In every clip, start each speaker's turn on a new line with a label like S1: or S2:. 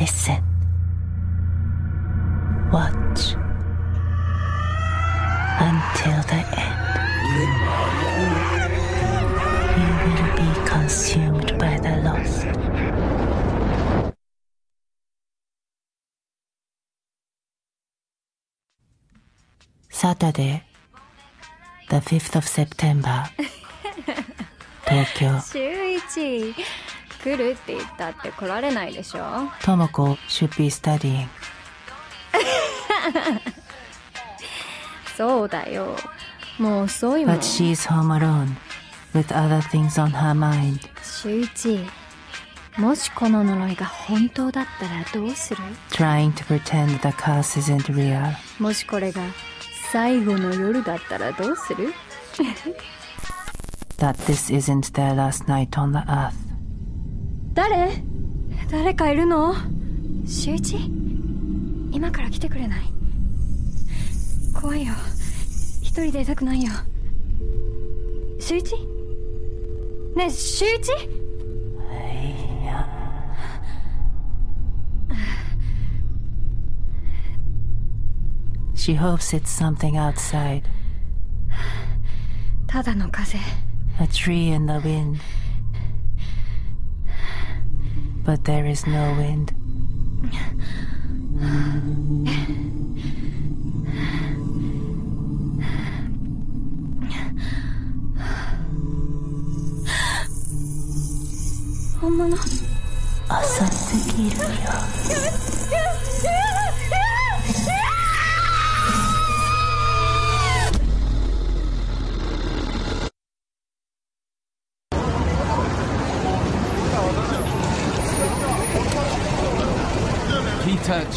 S1: Listen. Watch. Until the end. You will be consumed by the loss. Saturday, the 5th of September. Tokyo.
S2: 週一。来るって言ったって来られないでしょ
S1: Tomoko should be studying.
S2: そうだよもう遅いもん
S1: But she's home alone, with other things on her mind.
S2: 週一もしこの呪いが本当だったらどうする
S1: Trying to pretend the curse isn't real.
S2: もしこれが最後の夜だったらどうする
S1: That this isn't their last night on the earth.
S2: 誰誰かいるの週一今から来てくれない怖いよ一人でいたくないよ週一ねえ週一
S1: She hopes it's something outside.
S2: ただの風
S1: A tree in the wind. But there is no wind.
S2: 本物
S1: 浅すぎるよ。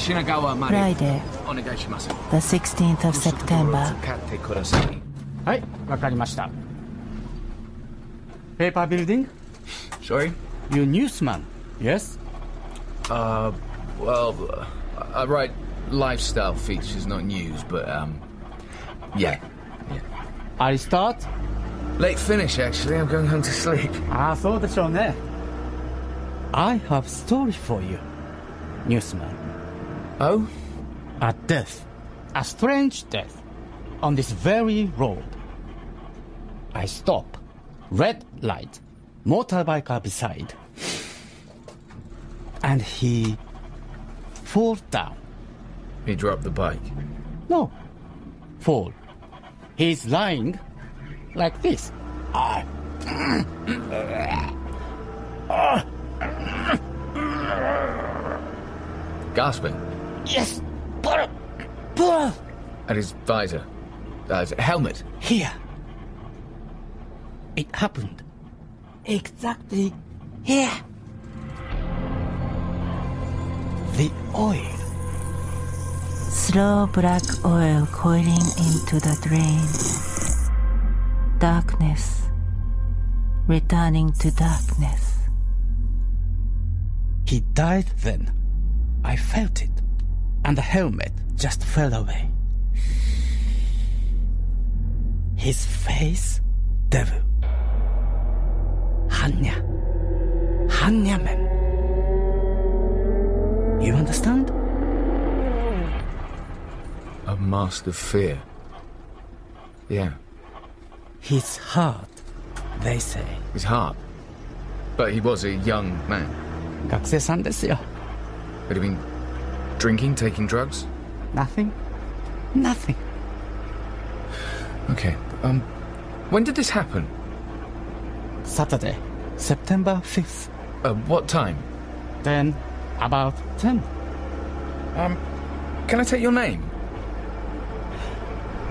S1: Friday,
S3: お願いします。
S1: the 16th of September.
S3: 使ってください。
S4: はい、わかりました。Paper building?
S3: Sorry?
S4: You newsman? Yes?
S3: Uh, well, uh, I write lifestyle features, not news, but, um, yeah.
S4: I start?
S3: Late finish, actually. I'm going home to sleep.
S4: ああ、そうでしょうね。I have story for you, newsman.
S3: Oh?
S4: A death, a strange death, on this very road. I stop, red light, Motorbike beside, and he falls down.
S3: He dropped the bike.
S4: No, fall. He's lying like this. Ah.
S3: Gasping.
S4: Yes, pull, pull
S3: At his visor. Uh, his helmet.
S4: here. It happened exactly here. The oil.
S1: Slow black oil coiling into the drain. Darkness. Returning to darkness.
S4: He died then. I felt it And the helmet just fell away. His face, devil. Hanya. Hanya man. You understand?
S3: A mask of fear. Yeah.
S4: His heart, they say.
S3: His heart. But he was a young man.
S4: 学生さんですよ。
S3: Had he been drinking, taking drugs?
S4: Nothing. Nothing.
S3: Okay. Um, when did this happen?
S4: Saturday, September 5th.
S3: Uh, what time?
S4: Then about 10.
S3: Um, can I take your name?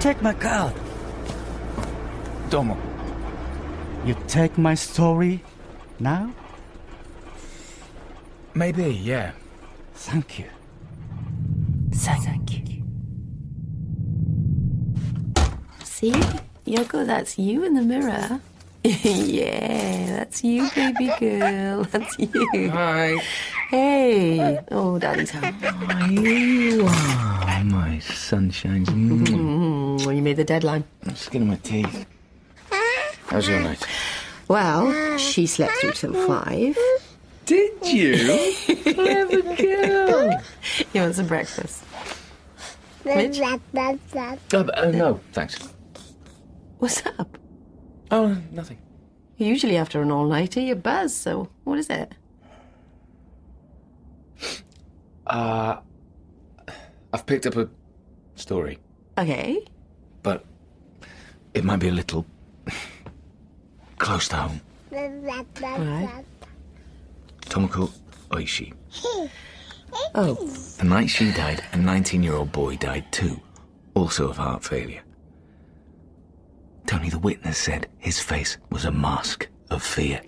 S4: Take my card.
S3: Domo.
S4: You take my story now?
S3: Maybe, yeah.
S4: Thank you.
S1: Thank you. See? Yoko, that's you in the mirror. yeah, that's you, baby girl. That's you.
S3: Hi.
S1: Hey. Oh, daddy's home.
S3: you are my sunshines. Mm.
S1: Mm, well, you made the deadline.
S3: Skin of my teeth. How's your night?
S5: Well, she slept through till five.
S3: Did you? Have Clever girl.
S5: You want some breakfast. Mitch?
S3: Oh, but- oh, no, thanks.
S5: What's up?
S3: Oh, nothing.
S5: Usually after an all-nighter, you buzz, so what is it?
S3: Uh, I've picked up a story,
S5: Okay.
S3: but it might be a little close to home.
S5: Right.
S3: Tomoko Oishi.
S5: Oh,
S3: The night she died, a 19 year old boy died too, also of heart failure. Tony the witness said his face was a mask of fear.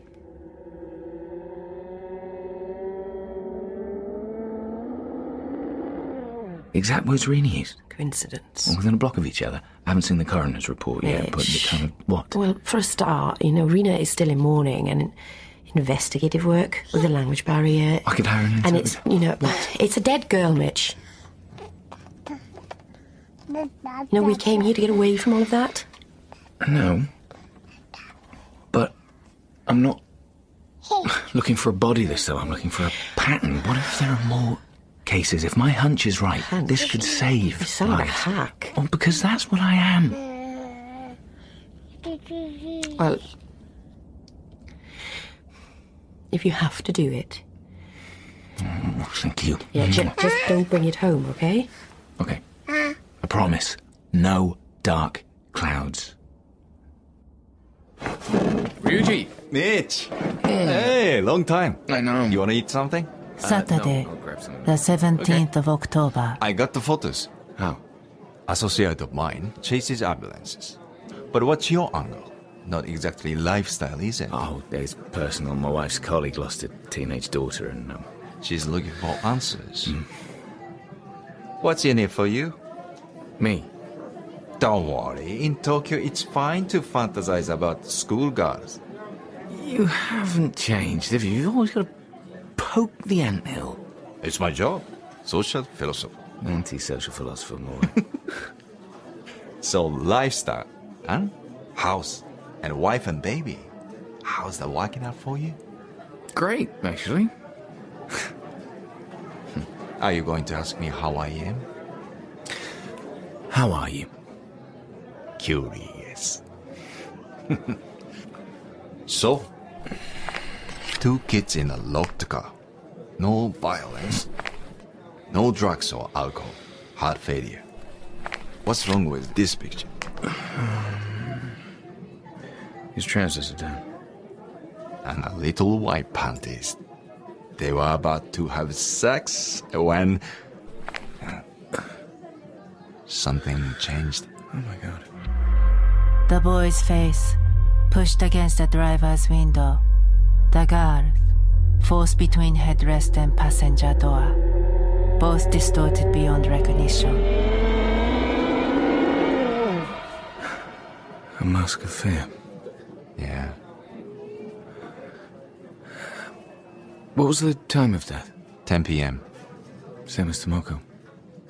S3: Exact words Rini used.
S5: coincidence.
S3: Within a block of each other. I haven't seen the coroner's report yet, but it kind of. What?
S5: Well, for a start, you know, Rena is still in mourning and investigative work with the language barrier.
S3: I could hire an
S5: And it's, you know, it's a dead girl, Mitch. You know, we came here to get away from all of that.
S3: No. But I'm not looking for a body this time. I'm looking for a pattern. What if there are more cases? If my hunch is right, this could save
S5: You sound like a hack.
S3: Oh, because that's what I am.
S5: Well, if you have to do it, mm,
S3: Oh, thank you.
S5: yeah, mm. ju- just don't bring it home, okay?
S3: Okay. I promise. No dark clouds. Ryuji!
S6: Mitch! Hey, long time.
S3: I know.
S6: You wanna eat something?
S1: Uh, Saturday,
S3: no, I'll grab something.
S1: the 17th of October.
S6: I got the photos.
S3: How?
S6: Associate of mine chases ambulances. But what's your angle? Not exactly lifestyle, is it?
S3: Oh, it's personal. My wife's colleague lost a teenage daughter and, um,
S6: She's looking for answers. What's in it for you?
S3: me.
S6: Don't worry. In Tokyo, it's fine to fantasize about schoolgirls.
S3: You haven't changed, have you? You've always got to poke the anthill.
S6: It's my job. Social philosopher.
S3: Anti-social philosopher, more.
S6: So lifestyle, huh? House, and wife and baby. How's that working out for you?
S3: Great, actually.
S6: Are you going to ask me how I am?
S3: How are you?
S6: Curious. so, two kids in a locked car. No violence. No drugs or alcohol. Heart failure. What's wrong with this picture?
S3: His trousers are down.
S6: And a little white panties. They were about to have sex when. Uh, something changed.
S3: Oh my god.
S1: The boy's face pushed against the driver's window. The girl forced between headrest and passenger door. Both distorted beyond recognition.
S3: A mask of fear.
S6: Yeah.
S3: What was the time of death?
S6: 10 p.m.
S3: Same as Tomoko.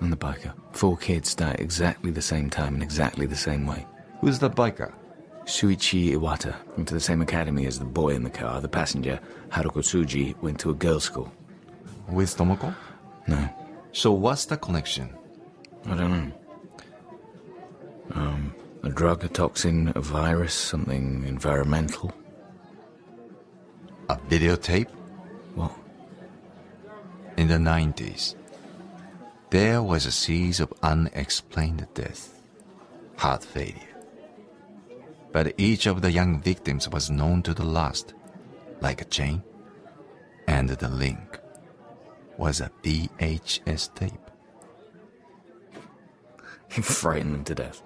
S3: And the biker. Four kids died exactly the same time in exactly the same way.
S6: Who's the biker?
S3: Shuichi Iwata went to the same academy as the boy in the car. The passenger, Haruko Tsuji, went to a girls' school.
S6: With Tomoko?
S3: No,
S6: So what's the connection?
S3: I don't know. Um, a drug, a toxin, a virus, something environmental.
S6: A videotape?
S3: What?
S6: In the 90s, there was a series of unexplained deaths, heart failure. But each of the young victims was known to the last, like a chain, and the link was a VHS tape.
S3: You frightened them to death.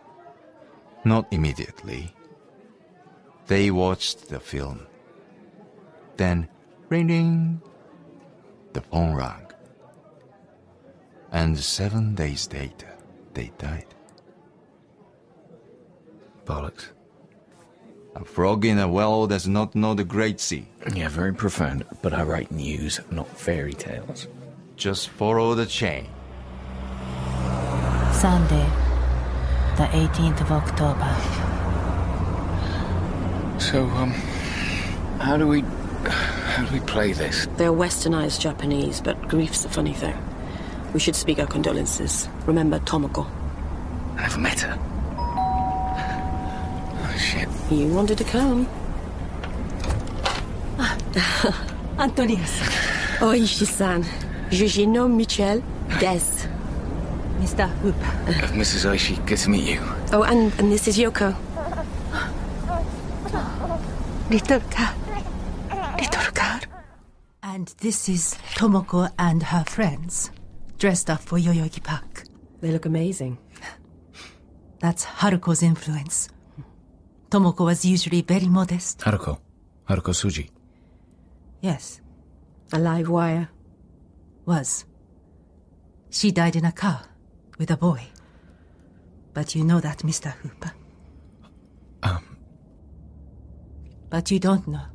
S6: Not immediately. They watched the film. Then, ring ring, the phone rang. And seven days later, they died.
S3: Bollocks.
S6: A frog in a well does not know the great sea.
S3: Yeah, very profound, but I write news, not fairy tales.
S6: Just follow the chain.
S1: Sunday, the 18th of October.
S3: So, um, how do we. How do we play this?
S5: They're westernized Japanese, but grief's a funny thing. We should speak our condolences. Remember Tomoko.
S3: I never met her. Oh, shit.
S5: You wanted to come.
S2: Antonius.
S5: Oishi-san. Jujino Michel Des.
S2: Mr. Hooper.
S3: Uh, Mrs. Oishi, good to meet you.
S5: Oh, and, and this is Yoko.
S1: Little car. Little car. And this is Tomoko and her friends, dressed up for Yoyogi Park.
S5: They look amazing.
S1: That's Haruko's influence. Tomoko was usually very modest.
S3: Haruko. Haruko Tsuji.
S1: Yes,
S5: A live wire.
S1: was. She died in a car with a boy. But you know that, Mr. Hooper.
S3: Um.
S1: But you don't know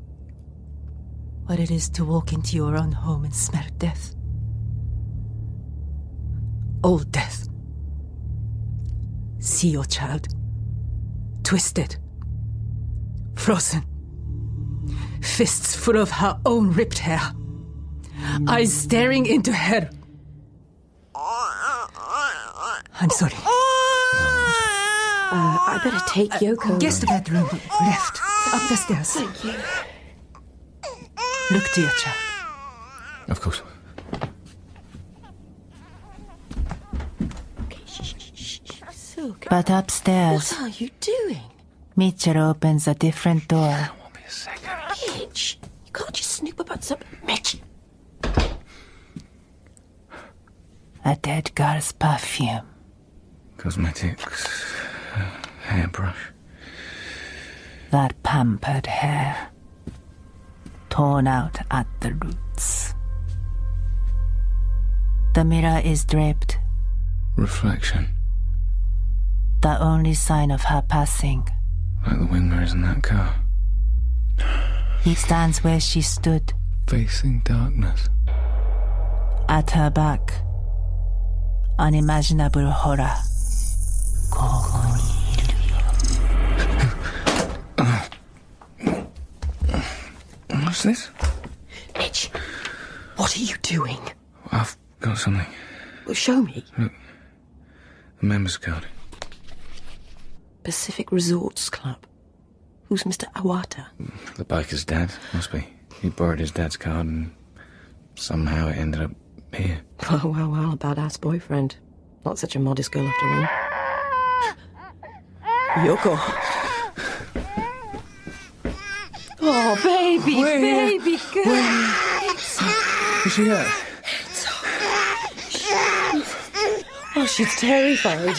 S1: what it is to walk into your own home and smell death. Old death. See your child. Twisted. Frozen. Fists full of her own ripped hair. Eyes staring into her. I'm sorry.
S5: Uh, I better take Yoko.
S1: Guest bedroom left. Up the stairs.
S5: Thank you.
S1: Look to your child.
S3: Of course.
S5: Okay, shh, shh, shh, shh. So.
S1: But upstairs,
S5: what are you doing?
S1: Mitchell opens a different door.
S3: Won't be a second.
S5: Mitch, you can't just snoop about some... Mitch!
S1: A dead girl's perfume.
S3: Cosmetics. hairbrush.
S1: That pampered hair. Torn out at the roots. The mirror is draped,
S3: Reflection.
S1: the only sign of her passing.
S3: Like the wing mirrors in that car.
S1: He stands where she stood,
S3: Facing darkness.
S1: at her back. Unimaginable horror.
S3: What's this?
S5: Mitch, what are you doing?
S3: I've got something.
S5: Well, show me.
S3: Look, The members card.
S5: Pacific Resorts Club. Who's Mr. Iwata?
S3: The biker's dad, must be. He borrowed his dad's card and somehow it ended up here.
S5: Well, well, well, a badass boyfriend. Not such a modest girl after all. Yoko. Oh, baby, baby girl.
S3: Is she hurt?
S5: Oh, she's terrified.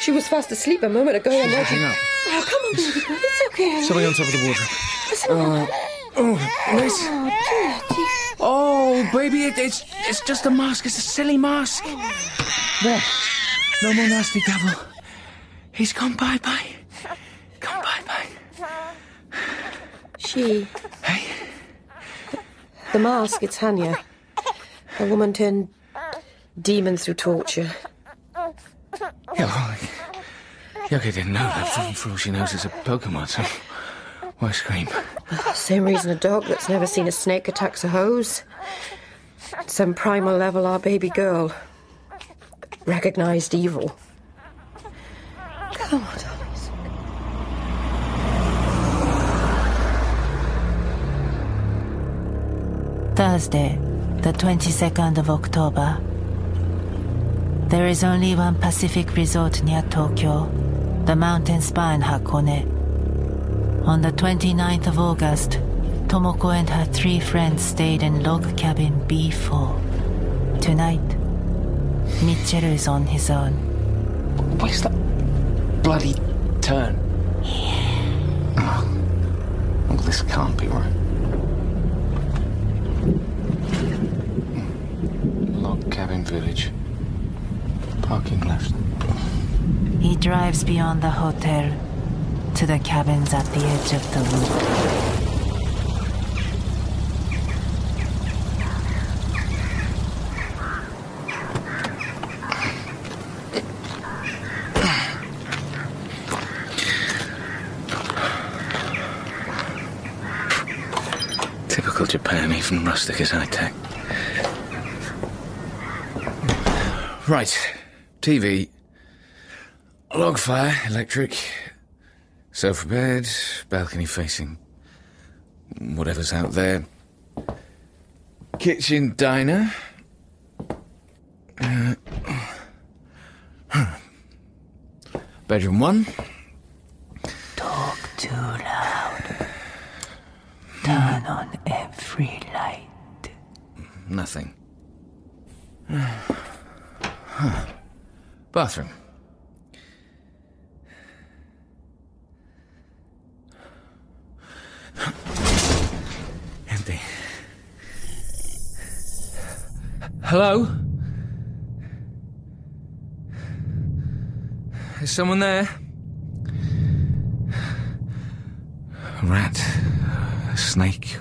S5: She was fast asleep a moment ago and now.
S3: Hang up.
S5: Oh, come on, baby girl. It's okay.
S3: Something on top of the wardrobe.
S5: Listen, uh, oh,
S3: Oh, Liz. Oh, baby, it, it's it's just a mask. It's a silly mask. There. No more nasty devil. He's gone bye bye. Gone bye bye.
S5: She,
S3: Hey,
S5: the mask, it's Hanya. A woman turned demon through torture.
S3: yeah, well, Yogi didn't know that. For, all she knows, it's a Pokemon. So why scream?
S5: Same reason a dog that's never seen a snake attacks a hose. Some primal level, our baby girl. Recognized evil. Come on,
S1: Thursday, the 22nd of October. There is only one Pacific resort near Tokyo, the mountain spa in Hakone. On the 29th of August, Tomoko and her three friends stayed in log cabin B4. Tonight, Mitchell is on his own.
S3: Where's that bloody turn? Oh, well, this can't be right. Log cabin village. Parking left.
S1: He drives beyond the hotel to the cabins at the edge of the wood.
S3: Tip Typical Japan, even rustic is high tech. Right. TV. Log fire, electric. Sofa bed, balcony facing whatever's out there. Kitchen diner. Uh, bedroom one.
S1: Talk too loud. Turn on every light.
S3: Nothing. Huh. Bathroom. Empty. Hello? Is someone there? A rat? A snake?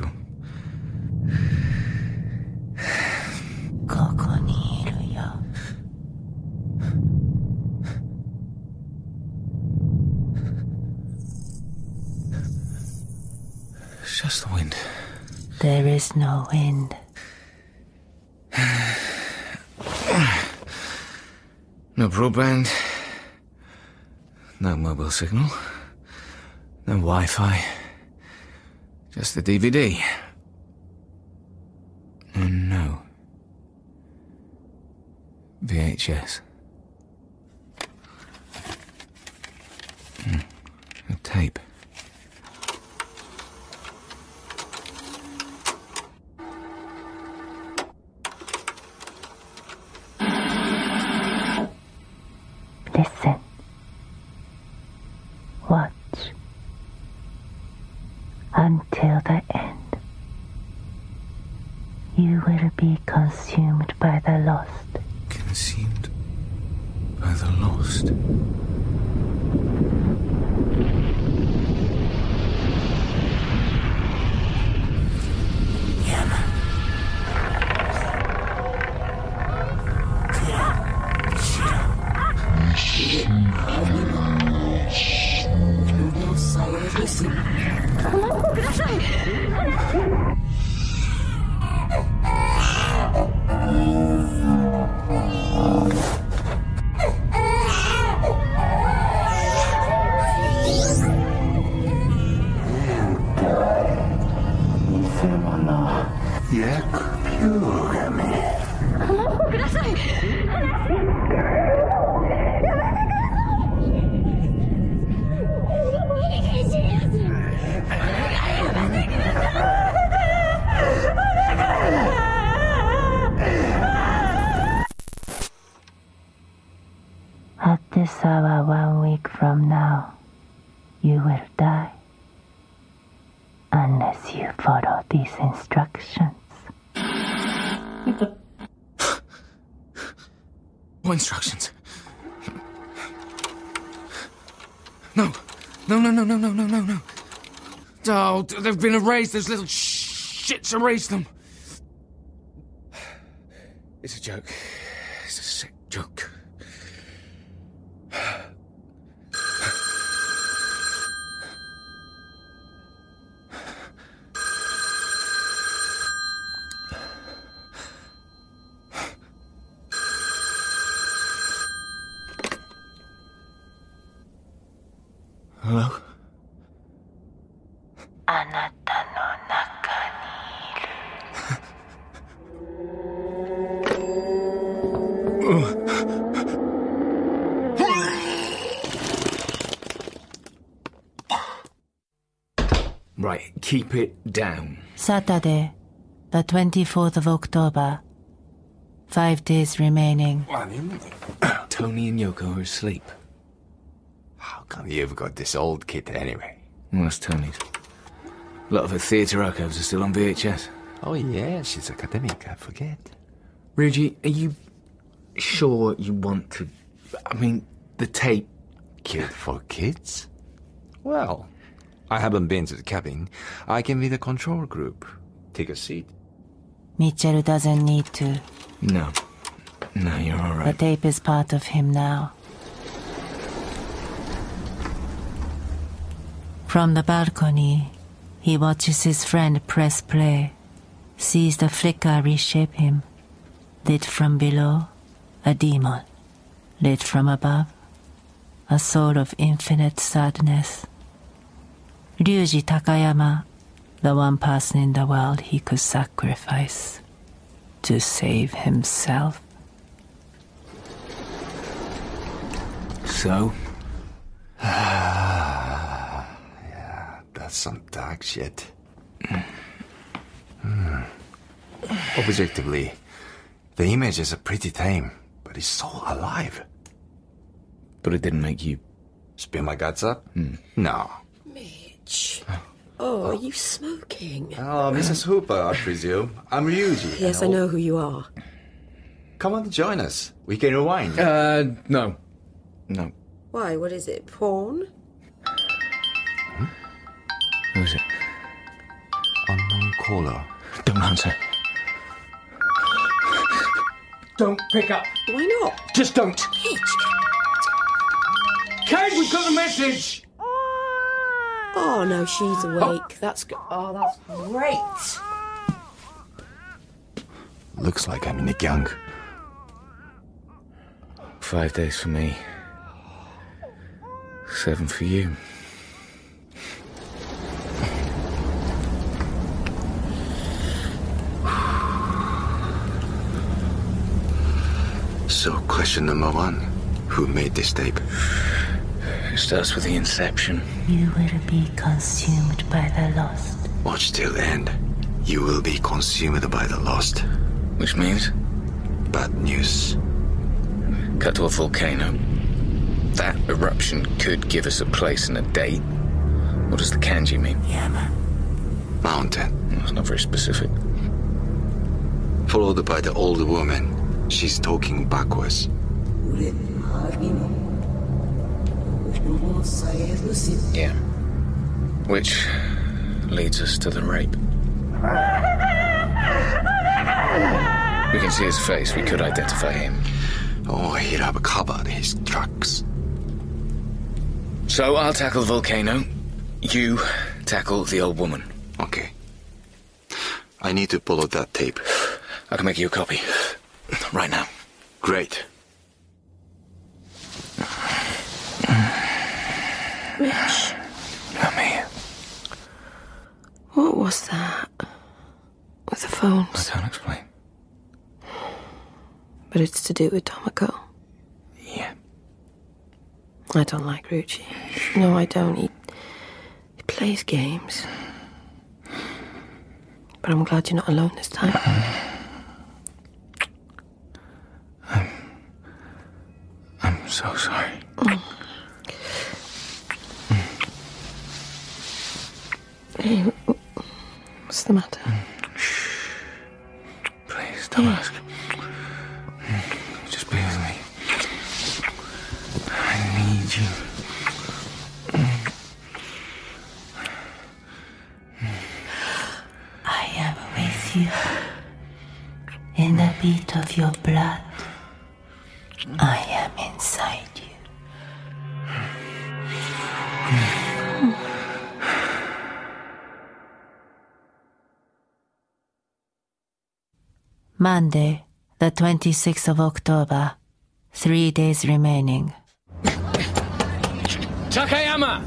S1: There is no wind.
S3: No broadband. No mobile signal. No Wi Fi. Just the DVD. And no. VHS. Hmm. A tape.
S1: At this hour one week from now, you will die. Unless you follow these instructions.
S3: What instructions? No. No, no, no, no, no, no, no, no. Oh, they've been erased. Those little shits erased them. It's a joke. Keep it down.
S1: Saturday, the 24th of October. Five days remaining.
S3: Tony and Yoko are asleep.
S6: How come you've got this old kit anyway?
S3: Well, that's Tony's. A lot of her theatre archives are still on VHS.
S6: Oh, yeah, she's academic, I forget.
S3: Ryuji, are you sure you want to? I mean, the tape.
S6: Kit for kids? Well, I haven't been to the cabin. I can be the control group. Take a seat.
S1: Mitchell doesn't need to.
S3: No. No, you're all right.
S1: The tape is part of him now. From the balcony, He watches his friend press play, sees the flicker reshape him. Lit from below, a demon. Lit from above, a soul of infinite sadness. Ryuji Takayama, the one person in the world he could sacrifice to save himself.
S3: So?
S6: Yeah, that's some dark shit. Hmm. Objectively, the images are pretty tame, but it's so alive.
S3: But it didn't make you.
S6: Spin my guts up? No.
S5: Mitch. Oh, are you smoking?
S6: Oh, Mrs. Hooper, I presume. I'm Ryuji.
S5: Yes, I know who you are.
S6: Come on, join us. We can rewind.
S3: Uh, no. No.
S5: Why? What is it? Porn?
S3: Who is it?
S6: Unknown caller.
S3: Don't answer. Don't pick up.
S5: Why not?
S3: Just don't.
S5: Mitch.
S3: Kate, we've got a message!
S5: Oh no, she's oh. awake. That's good. Oh, that's great.
S6: Looks like I'm in a gang.
S3: Five days for me. Seven for you.
S6: So, question number one Who made this tape?
S3: It starts with the inception.
S1: You will be consumed by the lost.
S6: Watch till end. You will be consumed by the lost.
S3: Which means
S6: Bad news.
S3: cut to a volcano. That eruption could give us a place and a date. What does the kanji mean?
S1: Yama.
S6: Mountain.
S3: Hmm, it's not very specific.
S6: Followed by the old woman. She's talking backwards.
S3: Yeah. Which leads us to the rape. We can see his face. We could identify him.
S6: Oh, he'd have covered his tracks.
S3: So I'll tackle the volcano. You tackle the old woman.
S6: Okay. I need to pull out that tape.
S3: I can make you a copy. Right now.
S6: Great.
S5: Mitch,
S3: me.
S5: what was that? With the
S3: I can't explain.
S5: But it's to do with Tomoko.
S3: Yeah.
S5: I don't like Ryuji. No, I don't. He, he plays games. But I'm glad you're not alone this time.
S1: Mm-hmm. Monday, the 26th of October. Three days remaining.
S3: Takayama!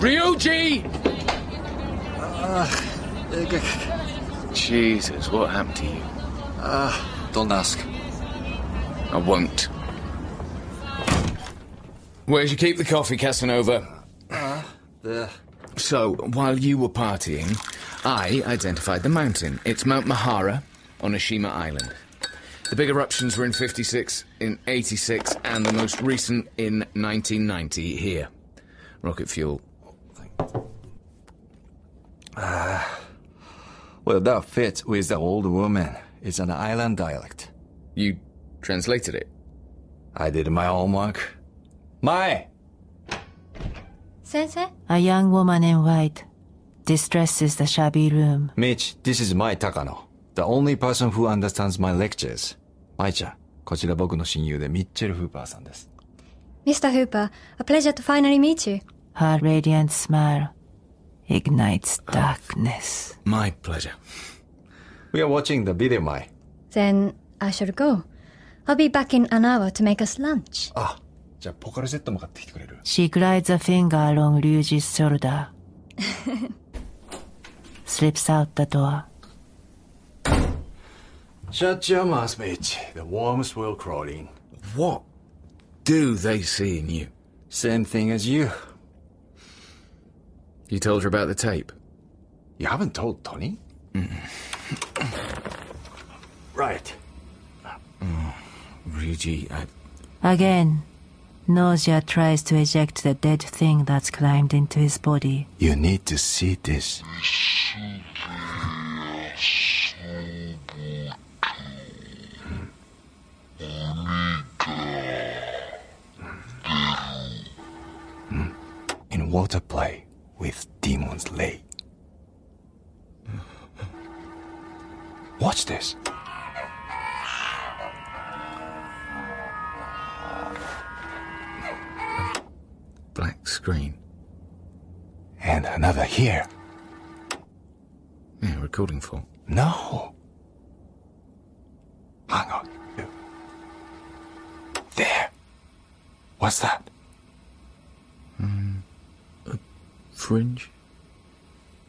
S3: Ryuji! Jesus, what happened to you?
S6: Ah, don't ask.
S3: I won't. Where'd you keep the coffee, Casanova?
S6: Ah, there.
S3: So, while you were partying, I identified the mountain. It's Mount Mihara on Oshima Island. The big eruptions were in 56, in 86, and the most recent in 1990 here. Rocket fuel. Ah.
S6: Well, that fits with the old woman. It's an island dialect.
S3: You translated it.
S6: I did in my homework. Mai!
S2: 先生
S1: A young woman in white distresses the shabby room.
S6: Mitch, this is Mai Takano. The only person who understands my lectures. 舞ちゃん、こちら僕の親友でミッチェル・フーパーさんです。
S2: Mr. Hooper, a pleasure to finally meet you.
S1: Her radiant smile ignites darkness.
S3: Uh, my pleasure.
S6: We are watching the video, Mai.
S2: Then I shall go. I'll be back in an hour to make us lunch.
S6: Ah, じゃあポカリセットも買ってきてくれる
S1: She glides a finger along Ryuji's shoulder. Slips out the door.
S6: Shut your mouth, bitch. The worms will crawl in.
S3: What do they see in you?
S6: Same thing as you.
S3: You told her about the tape?
S6: You haven't told Tony? Mm. right.
S3: Mm, Ryuji, I,
S1: Again, nausea tries to eject the dead thing that's climbed into his body.
S6: You need to see this. In water play with Demon's Lay. Watch this.
S3: Black screen.
S6: And another here.
S3: Yeah, recording fault.
S6: No. Hang on. There. What's that? Hmm.
S3: A fringe?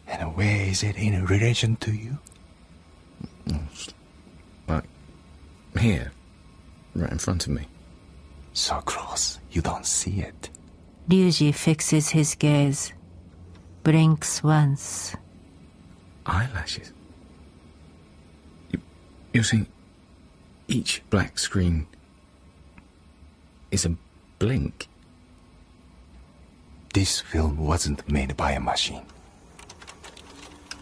S6: And where is it in relation to you?
S3: Oh, like, here. Right in front of me.
S6: So close, you don't see it.
S1: Ryuji fixes his gaze, blinks once.
S3: Eyelashes? You, you're saying each black screen is a blink?
S6: This film wasn't made by a machine.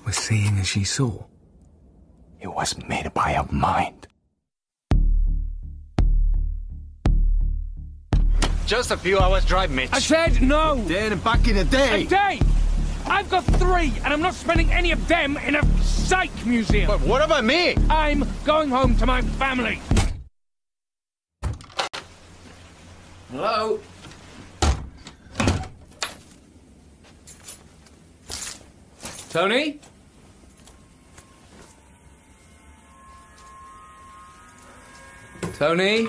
S3: We're seeing as she saw.
S6: It was made by a mind.
S7: Just a few hours drive, Mitch.
S8: I said no!
S7: Then back in a day.
S8: Hey, Dave! I've got three, and I'm not spending any of them in a psych museum.
S7: But what about me?
S8: I'm going home to my family.
S3: Hello? Tony? Tony?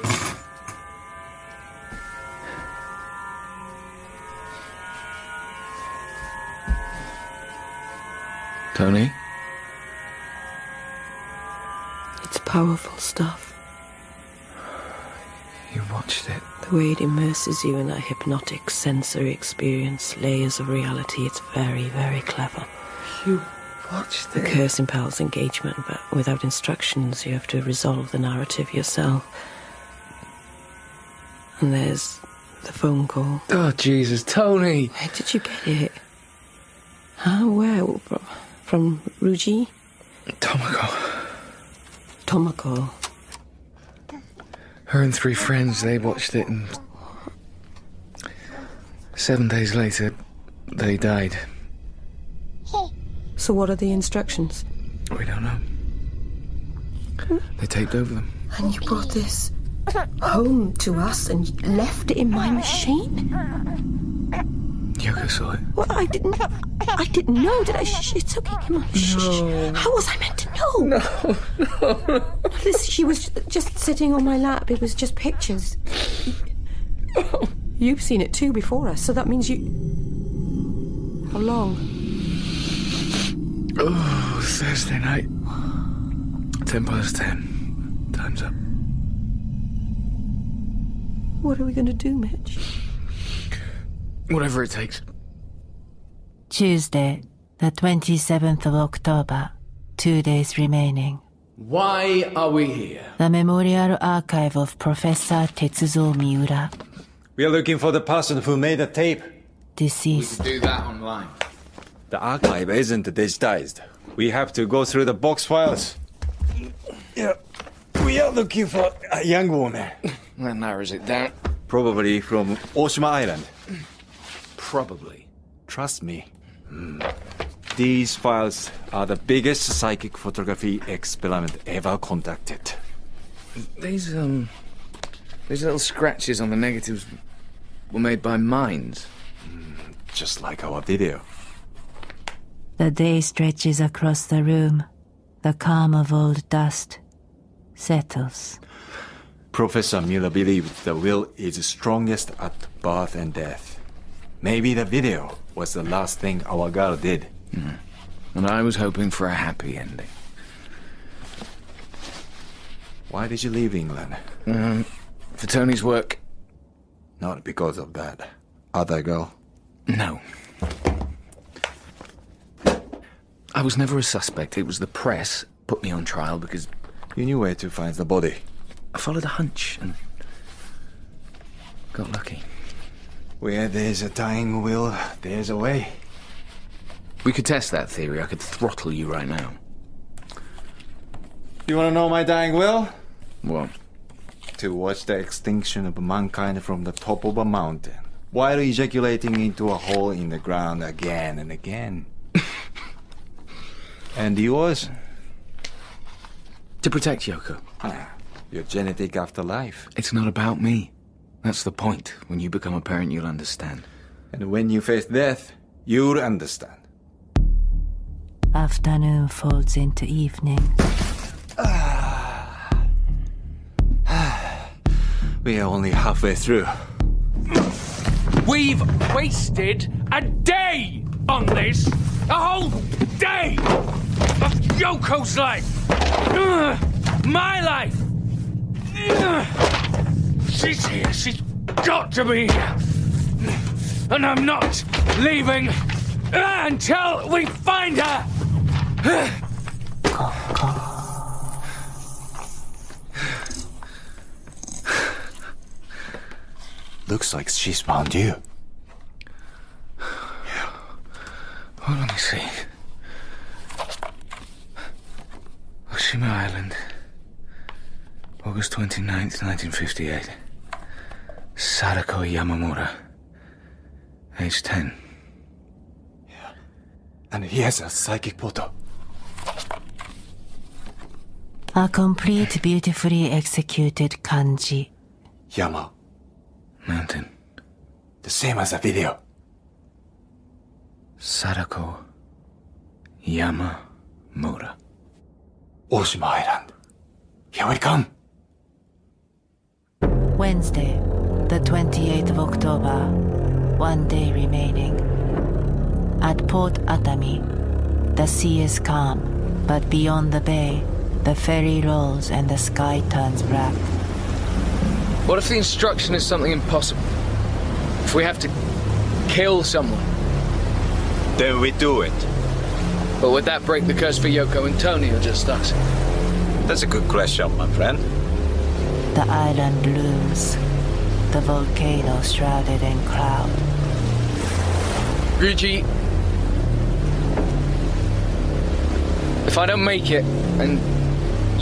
S3: Tony?
S5: It's powerful stuff.
S3: You watched it.
S5: The way it immerses you in that hypnotic sensory experience, layers of reality, it's very, very clever.
S3: You watched
S5: The curse impels engagement, but without instructions, you have to resolve the narrative yourself. And there's the phone call.
S3: Oh, Jesus, Tony!
S5: Where did you get it? How? Where? From, from Ryuji?
S3: Tomoko.
S5: Tomoko.
S3: Her and three friends, they watched it and. Seven days later, they died.
S5: So, what are the instructions?
S3: We don't know. They taped over them.
S5: And you brought this home to us and left it in my machine?
S3: Yoko saw it.
S5: Well, I didn't. I didn't know. Did I? Shh, it's okay. Come on. Shh, shh. How was I meant to know? No, no. Listen, she was just sitting on my lap. It was just pictures. You've seen it too before us, so that means you. How long?
S3: Oh, Thursday night. Ten past ten. Time's up.
S5: What are we going to do, Mitch?
S3: Whatever it takes.
S1: Tuesday, the 27th of October, two days remaining.
S3: Why are we here?
S1: The Memorial Archive of Professor Tetsuzo Miura,
S7: We are looking for the person who made the tape.
S1: deceased.
S3: Do that online.
S7: The archive isn't digitized. We have to go through the box files. Yeah. We are looking for a young woman.
S3: That narrows it down.
S7: Probably from Oshima Island.
S3: Probably.
S7: Trust me. Hmm. These files are the biggest psychic photography experiment ever conducted.
S3: These, um. These little scratches on the negatives were made by mines.
S7: Just like our video.
S1: The day stretches across the room. The calm of old dust settles.
S6: Professor Miura believed the will is strongest at birth and death. Maybe the video was the last thing our girl did.
S3: And I was hoping for a happy ending.
S6: Why did you leave England?
S3: Um, for Tony's work?
S6: Not because of that other girl.
S3: No. I was never a suspect. It was the press put me on trial because
S6: You knew where to find the body.
S3: I followed a hunch and got lucky.
S6: Where there's a dying will, there's a way.
S3: We could test that theory. I could throttle you right now.
S6: You wanna know my dying will?
S3: What?
S6: To watch the extinction of mankind from the top of a mountain, while ejaculating into a hole in the ground again and again. and yours?
S3: To protect Yoko.
S6: Ah, your genetic afterlife.
S3: It's not about me. That's the point. When you become a parent, you'll understand.
S6: And when you face death, you'll understand.
S1: Afternoon folds into evening.
S6: We are only halfway through.
S9: We've wasted a day on this. A whole day of Yoko's life. My life. She's here. She's got to be here. And I'm not leaving until we find her.
S6: Looks like she's found you. Yeah.
S3: Well, let me see. Oshima Island. August 29th, 1958. Sadako Yamamura. Age 10.
S6: And he has a psychic photo.
S1: A complete, beautifully executed kanji.
S6: Yama.
S3: Mountain.
S6: The same as the video.
S3: Sadako Yamamura.
S6: Oshima Island. Here we come.
S1: Wednesday, the 28th of October. One day remaining. At Port Atami, the sea is calm, but beyond the bay, the ferry rolls and the sky turns black.
S3: What if the instruction is something impossible? If we have to kill someone?
S6: Then we do it.
S3: But would that break the curse for Yoko and Tony or just us?
S6: That's a good question, my friend.
S1: The island looms, the volcano shrouded in cloud.
S3: Ryuji, if I don't make it and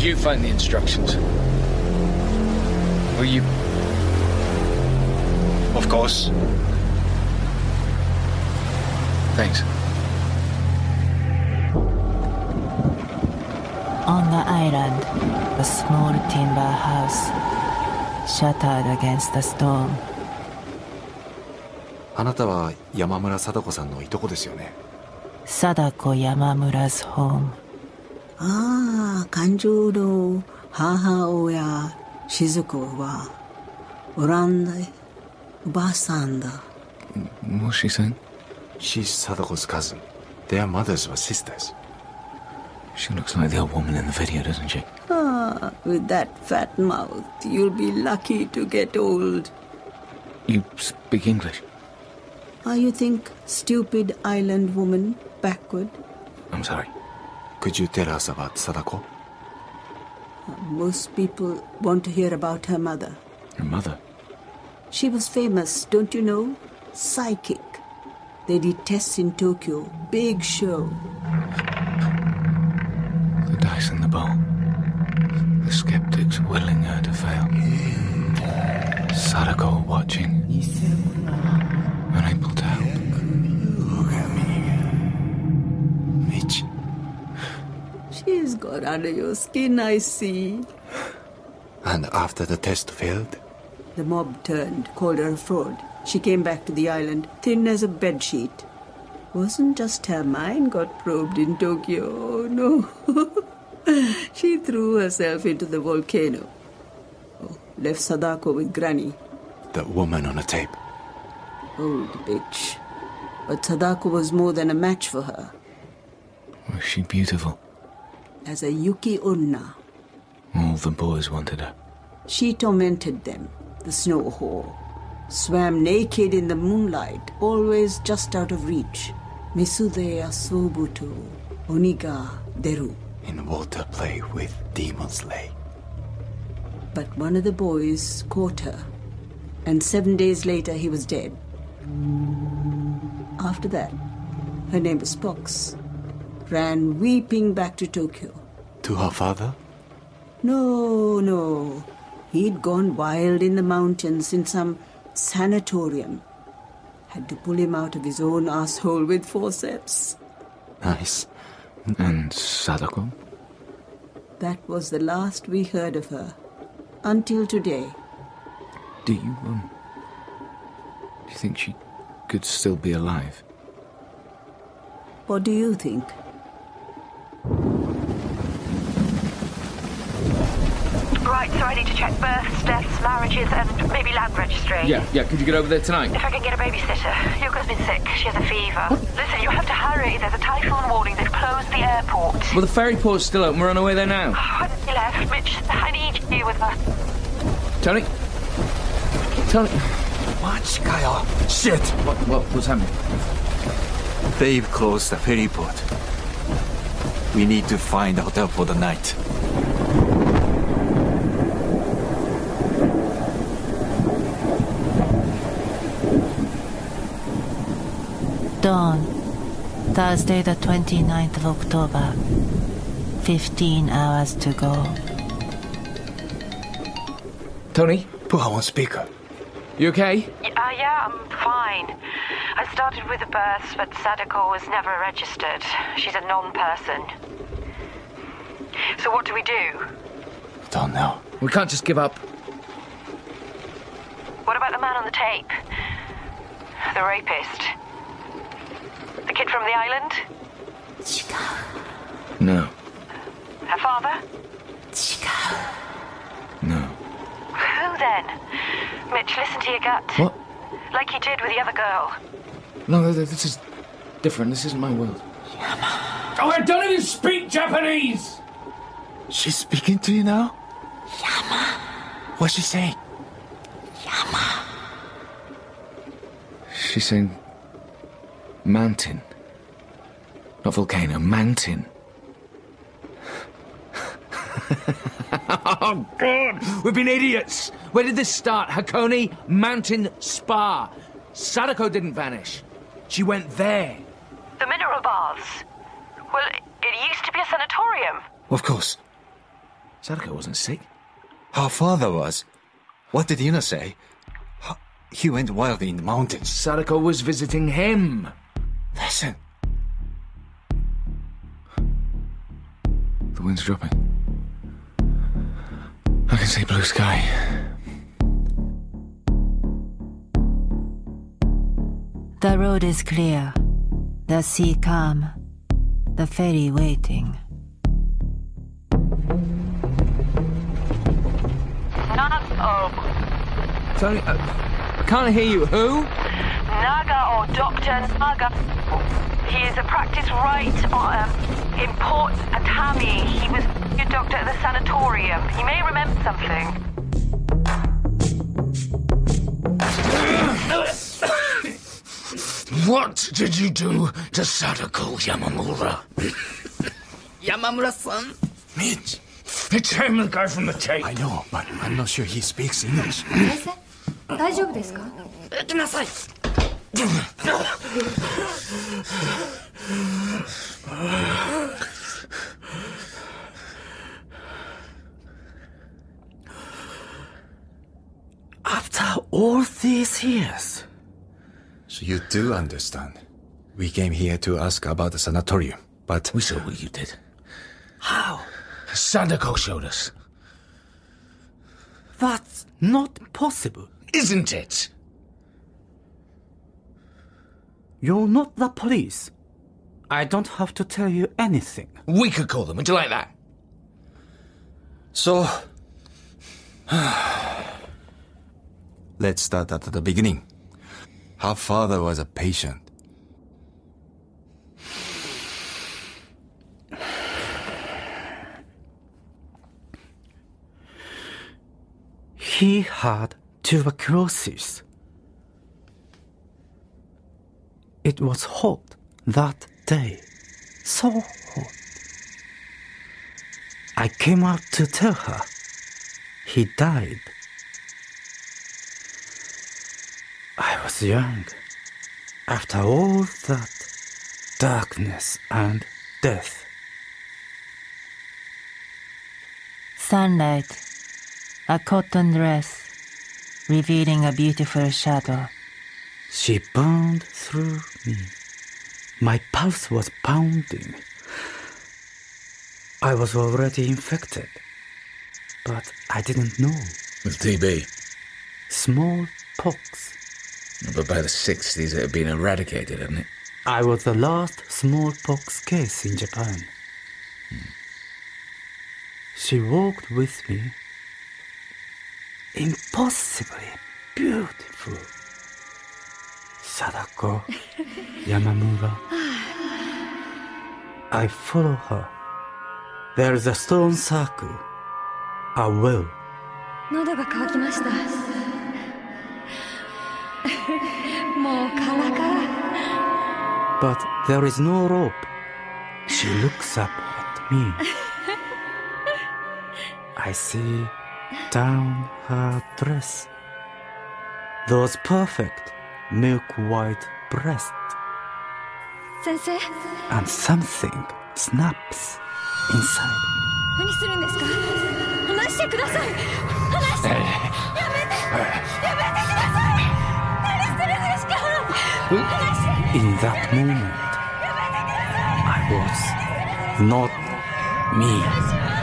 S3: you find the instructions, will you?
S6: Of course.
S3: Thanks.
S1: On the island, a small timber house, shattered against the storm.
S6: あなたは山村貞子さんのいとこですよね。
S1: Sadako Yamamura's home.
S10: ああ、感情の母親、静子は、オランダへ、おばあさんだ。
S3: What's she saying?
S6: She's Sadako's cousin. Their mothers were sisters.
S3: She looks like the old woman in the video, doesn't she?
S10: Ah, with that fat mouth, you'll be lucky to get old.
S3: You speak English?
S10: Are you think stupid island woman backward?
S3: I'm sorry.
S6: Could you tell us about Sadako?
S10: Most people want to hear about her mother.
S3: Her mother?
S10: She was famous, don't you know? Psychic. They did tests in Tokyo. Big show.
S3: The dice in the bowl. The skeptics willing her to fail. Sadako watching. Unable to help.
S6: Mitch.
S10: She's got under your skin, I see.
S6: And after the test failed,
S10: The mob turned, called her a fraud. She came back to the island, thin as a bedsheet. Wasn't just her mind got probed in Tokyo, no. she threw herself into the volcano. Oh, left Sadako with Granny.
S6: That woman on a tape.
S10: Old bitch. But Sadako was more than a match for her.
S11: Was she beautiful?
S10: As a Yuki Onna,
S11: All the boys wanted her.
S10: she tormented them, the snow whore. Swam naked in the moonlight, always just out of reach. Misude Asobuto, Oniga Deru.
S6: In water play with demons lay.
S10: But one of the boys caught her, and seven days later he was dead. After that, her name was Pox, ran weeping back to Tokyo.
S6: To her father?
S10: No, no. He'd gone wild in the mountains in some sanatorium. Had to pull him out of his own asshole with forceps.
S6: Nice.
S11: And Sadako?
S10: That was the last we heard of her. Until today.
S11: Do you, um. Do you think she could still be alive?
S10: What do you think?
S12: Right, so I need to check births, deaths, marriages, and maybe land registry.
S3: Yeah, yeah. Could you get over there tonight?
S12: If I can get a babysitter. Yuka's been sick. She has a fever. Listen, you have to hurry. There's a typhoon warning. They've closed the airport.
S3: Well, the ferry port's still open. We're on our way there now.
S12: When he left, Mitch, I need you with her.
S3: Tony? Tony?
S6: Watch, Kyle.
S3: Shit! What, what, what's happening?
S6: They've closed the ferry port. We need to find a hotel for the night.
S1: Dawn, Thursday, the 29th of October. 15 hours to go.
S3: Tony?
S6: Put her on speaker.
S3: You okay?
S12: Uh, yeah, I'm fine. I started with the births, but Sadako was never registered. She's a non-person. So what do we do?
S6: Don't know.
S3: We can't just give up.
S12: What about the man on the tape? The rapist? The from the island?
S11: No.
S12: Her father?
S11: No.
S12: Who then? Mitch, listen to your gut.
S11: What?
S12: Like you did with the other girl.
S11: No, th- th- this is different. This isn't my world. Yama.
S3: Oh, I don't even speak Japanese!
S6: She's speaking to you now? Yama. What's she saying? Yama.
S11: She's saying. Mountain. Not volcano, mountain.
S3: Oh, God! We've been idiots! Where did this start? Hakone Mountain Spa. Sadako didn't vanish. She went there.
S12: The mineral baths. Well, it it used to be a sanatorium.
S6: Of course.
S11: Sadako wasn't sick.
S6: Her father was. What did Yuna say? He went wild in the mountains.
S3: Sadako was visiting him.
S6: Listen.
S11: Wind's dropping. I can see blue sky.
S1: The road is clear, the sea calm, the ferry waiting.
S12: Not oh,
S3: Tony, uh, I can't hear you. Who?
S12: Naga or Dr. Nagao. He is a practice right um, in Port Atami. He was a doctor at the sanatorium. He may remember something.
S3: What did you do to Sadako Yamamura?
S4: Yamamura-san?
S6: Mitch.
S3: It's him, the guy from the tape.
S6: I know, but I'm not sure he speaks English.
S2: 先生大丈夫ですか
S4: 行きなさい After all these years,
S6: So you do understand. We came here to ask about the sanatorium, but
S3: We saw what you did.
S4: how?
S3: Sadako showed us.
S4: That's not possible.
S3: Isn't it?
S4: You're not the police. I don't have to tell you anything.
S3: We could call them. Would you like that?
S7: So, let's start at the beginning. Her father was a patient.
S4: He had tuberculosis. It was hot that day. So hot. I came out to tell her. He died. I was young. After all that darkness and death.
S1: Sunlight, a cotton dress, revealing a beautiful shadow.
S4: She burned through me. My pulse was pounding. I was already infected, but I didn't know.
S3: With TB.
S4: Smallpox.
S3: But by the 60s, it had been eradicated, hadn't it?
S4: I was the last smallpox case in Japan. Hmm. She walked with me. Impossibly beautiful. Sadako Yamamura. I follow her. There is a stone circle, a well.
S2: 喉が渇きましたもうカラカラ
S4: But there is no rope. She looks up at me. I see down her dress. Those perfect milk white breasts.
S2: 先生
S4: And something snaps inside.
S2: 何するんですか話してください話してやめてやめてください何するんですか話して
S4: In that moment, I was not me.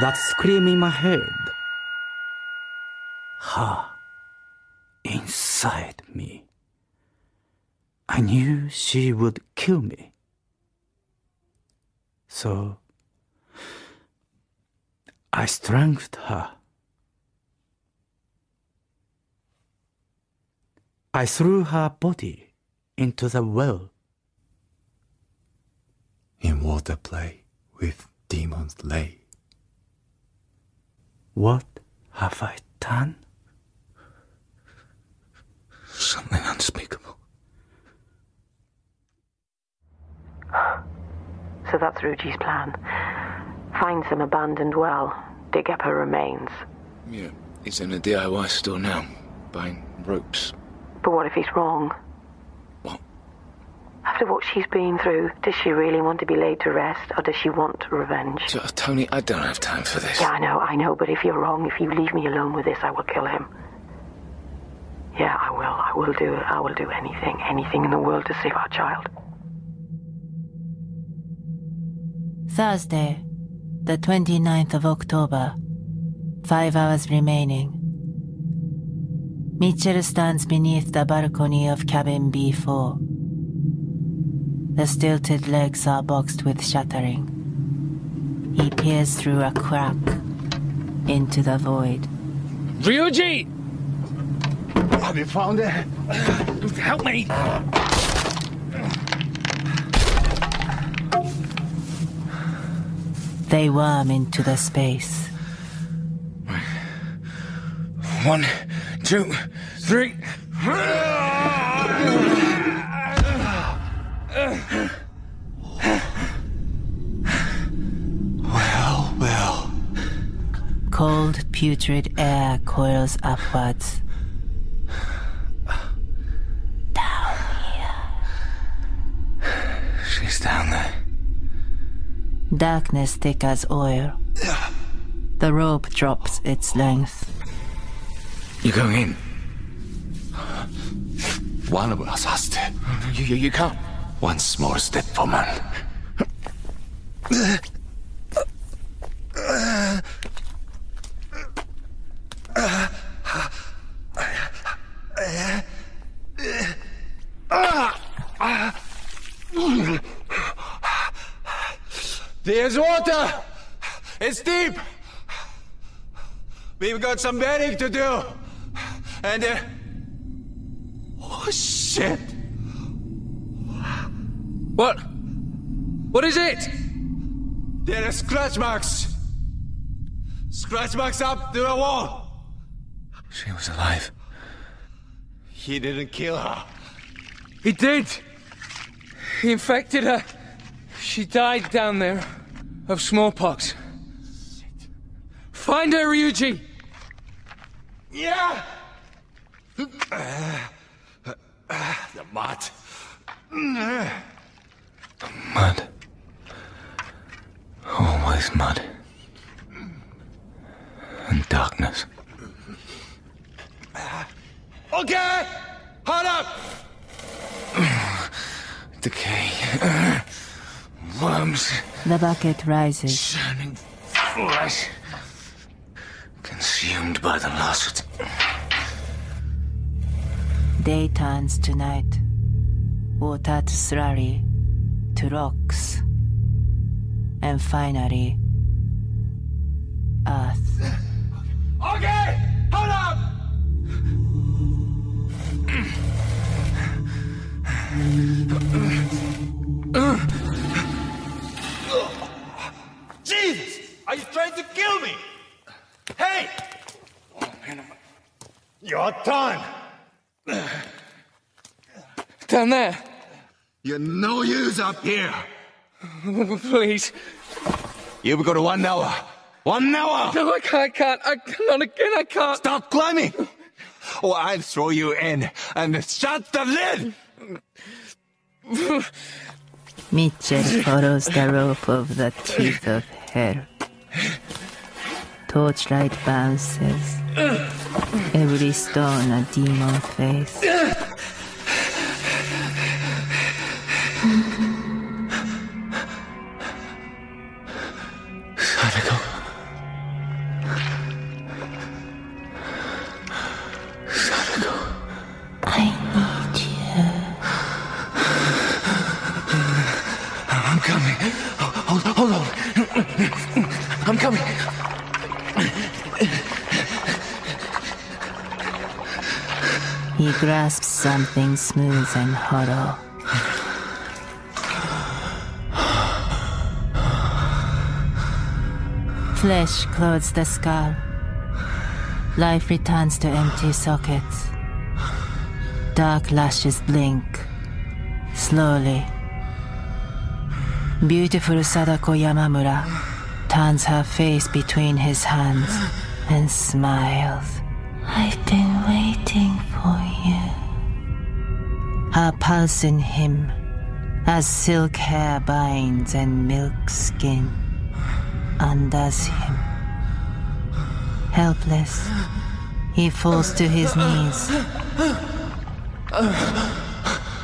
S4: That scream in my head. Her inside me. I knew she would kill me. So I strangled her. I threw her body into the well.
S6: In water play with demons lay.
S4: What have I done?
S3: Something unspeakable.
S5: So that's Ryuji's plan. Find some abandoned well, dig up her remains.
S3: Yeah, he's in a DIY store now, buying ropes.
S5: But what if he's wrong?
S3: What?
S5: After what she's been through, does she really want to be laid to rest, or does she want revenge?
S3: So, Tony, I don't have time for this.
S5: Yeah, I know, I know, but if you're wrong, if you leave me alone with this, I will kill him. Yeah, I will. I will do it. I will do anything, anything in the world to save our child.
S1: Thursday, the 29th of October. Five hours remaining. Mitchell stands beneath the balcony of cabin B4. The stilted legs are boxed with shuttering. He peers through a crack into the void.
S8: Ryuji!
S3: Have you found it?
S8: Help me!
S1: They worm into the space.
S8: One, two, three.
S1: Cold, putrid air coils upwards. Down here.
S3: She's down there.
S1: Darkness thick as oil. The rope drops its length.
S3: You're going in?
S6: One of us has to.
S3: You, you, you can't.
S6: One small step for man. There's water! It's deep! We've got some bedding to do! And uh... Oh, shit!
S13: What? What is it?
S6: There are scratch marks! Scratch marks up to the wall!
S3: She was alive.
S6: He didn't kill her.
S13: He did. He infected her. She died down there of smallpox. Find her, Ryuji!
S6: Yeah! the mud.
S3: The mud. Always mud. And darkness.
S6: Okay! Hold up!
S3: Decay. Worms.
S1: The bucket rises.
S3: Churning flesh. Consumed by the lust.
S1: Day turns to night. Water to slurry, to rocks. And finally,
S6: You're no use up here!
S13: Please.
S6: You've got one hour. One hour!
S13: No, I can't. I can't. I, not again. I can't.
S6: Stop climbing! Or I'll throw you in and shut the lid!
S1: Mitchell follows the rope of the teeth of hell. Torchlight bounces. Every stone a demon face. He grasps something smooth and hollow. Flesh clothes the skull. Life returns to empty sockets. Dark lashes blink. Slowly. Beautiful Sadako Yamamura turns her face between his hands and smiles. I've been Her pulse in him, as silk hair binds and milk skin, undoes him. Helpless, he falls to his knees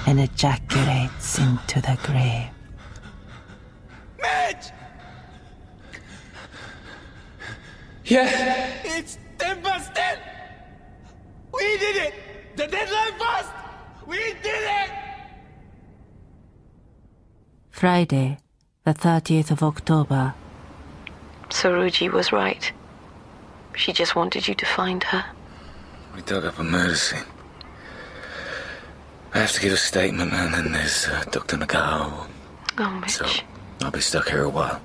S1: and ejaculates into the grave.
S6: Mitch!
S13: Yeah.
S6: It's 10 past 10! We did it! The deadline passed! We did it!
S1: Friday, the 30th of October.
S5: So Ryuji was right. She just wanted you to find her.
S3: We dug up a murder scene. I have to give a statement, and then there's uh, Dr. Nagao.
S5: Oh, Mitch.
S3: So I'll be stuck here a while.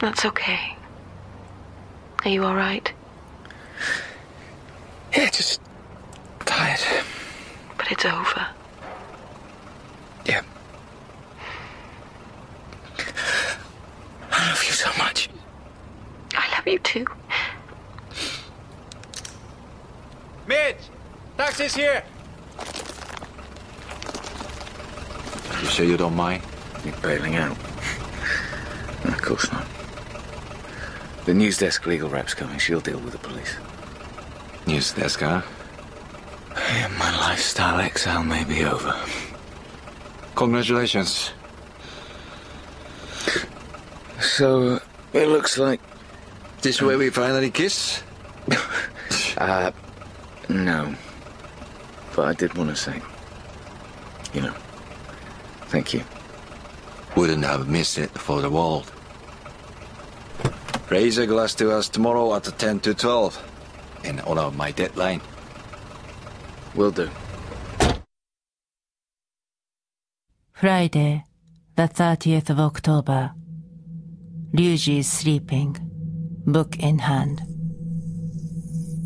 S5: That's okay. Are you alright?
S3: Yeah, just tired.
S5: But it's over.
S3: Yeah. I love you so much.
S5: I love you too.
S6: Mitch! Taxi's here!
S14: You sure you don't mind?
S3: You're bailing out. No, of course not. The news desk legal rep's coming. She'll deal with the police.
S14: News desk, huh?
S3: Yeah, my lifestyle exile may be over.
S14: Congratulations.
S3: So, it looks like.
S14: This way we finally kiss?
S3: Uh, no. But I did want to say, you know, thank you.
S14: Wouldn't have missed it for the world.
S7: Raise a glass to us tomorrow at 10 to 12. In honor of my deadline.
S3: Will do.
S1: Friday, the 30th of October. Ryuji is sleeping, book in hand.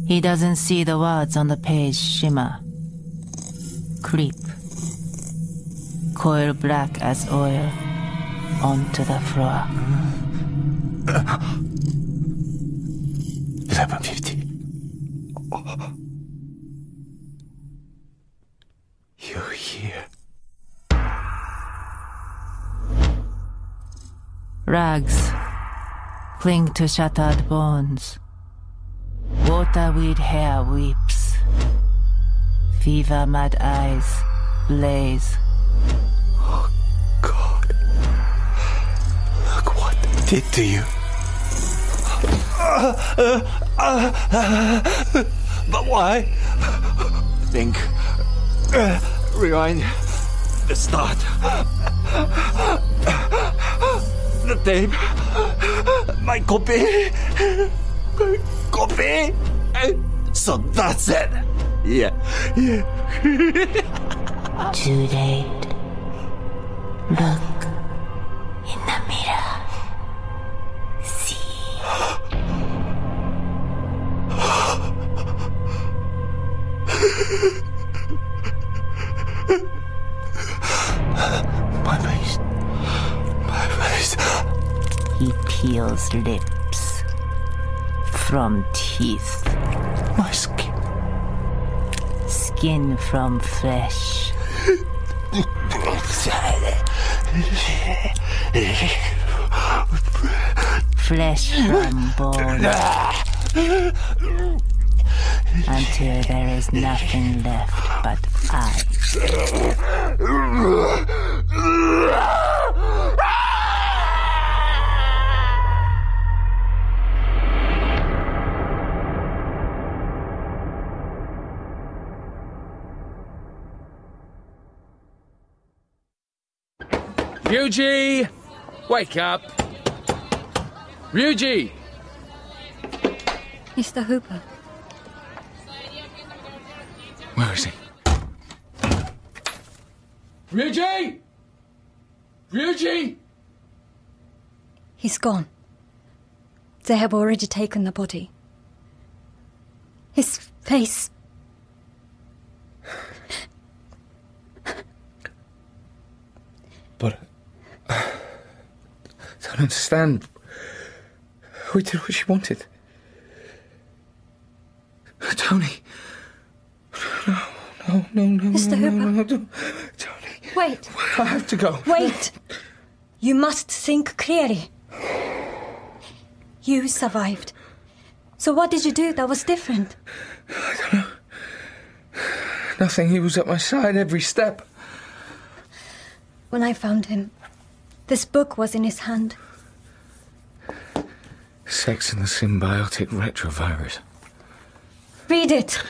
S1: He doesn't see the words on the page shimmer. Creep. Coil black as oil onto the floor.
S3: 1150. You're here.
S1: Rags cling to shattered bones. Waterweed hair weeps. Fever mad eyes blaze. Oh, God.
S3: Look what they did to you.
S7: But why? Think. Rewind. The start. The tape. My copy. Copy. So that's it. Yeah. Yeah.
S1: Too late. Look teeth.
S3: My skin.
S1: Skin from flesh. Flesh from bone. Until there is nothing left but I.
S8: Ryuji! Wake up! Ryuji!
S2: Mr. Hooper.
S3: Where is he?
S8: Ryuji! Ryuji!
S2: He's gone. They have already taken the body. His face.
S3: But. I don't understand. We did what she wanted. Tony. No, no, no, no.
S2: Mr.
S3: no, no,
S2: Hooper.
S3: no, no.
S2: Wait,
S3: I have to go.
S2: wait! You must think clearly. You survived. So what did you do that was different?
S3: Nothing. He was at my side every step.
S2: When I found him, this book was in his hand.
S3: Sex and the symbiotic retrovirus.
S2: Read it.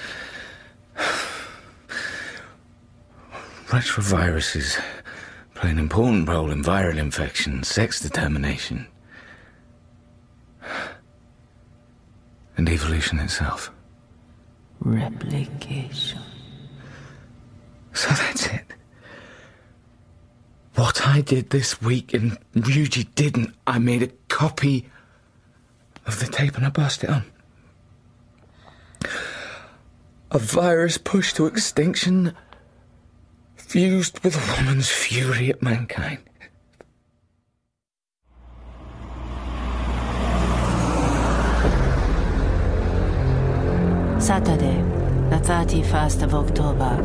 S3: Retroviruses play an important role in viral infection, sex determination, and evolution itself.
S1: Replication.
S3: So that's it. What I did this week and Ryuji didn't, I made a copy of the tape and I passed it on. A virus pushed to extinction, fused with a woman's fury at mankind.
S1: Saturday, the 31st of October.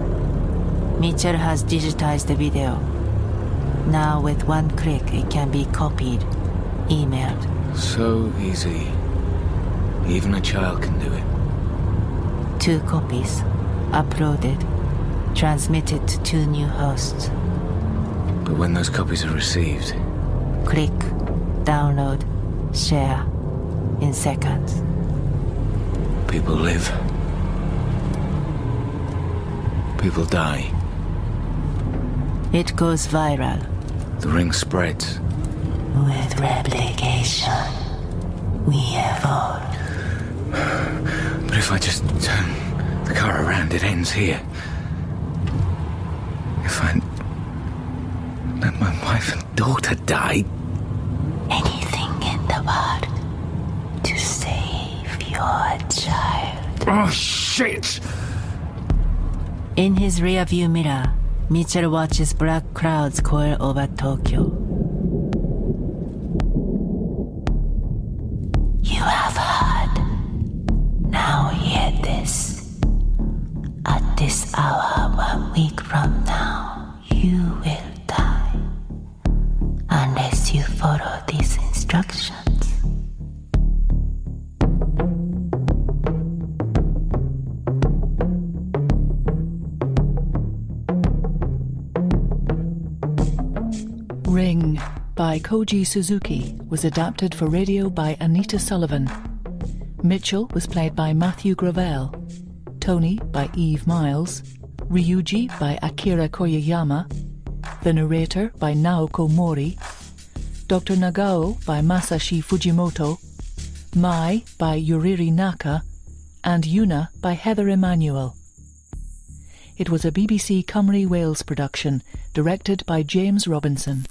S1: Mitchell has digitized the video. Now, with one click, it can be copied, emailed.
S3: So easy. Even a child can do it.
S1: Two copies, uploaded, transmitted to two new hosts.
S3: But when those copies are received,
S1: Click, download, share in seconds.
S3: people live. People die.
S1: It goes viral
S3: The ring spreads.
S1: with replication. we evolved.
S3: But if I just turn the car around, it ends here. If I let my wife and daughter die,
S1: Anything in the world to save your child.
S8: Oh, shit!
S1: In his rearview mirror, ミッチェル・ウォッチス・ブラック・クラウズ・コイル・オーバ
S15: ー・東京 Suzuki was adapted for radio by Anita Sullivan. Mitchell was played by Matthew Gravelle, Tony by Eve Miles, Ryuji by Akira Koieyama, the narrator by Naoko Mori, Dr. Nagao by Masashi Fujimoto, Mai by Yuriri Naka, and Yuna by Heather Emanuel. It was a BBC Cymru Wales production, directed by James Robinson.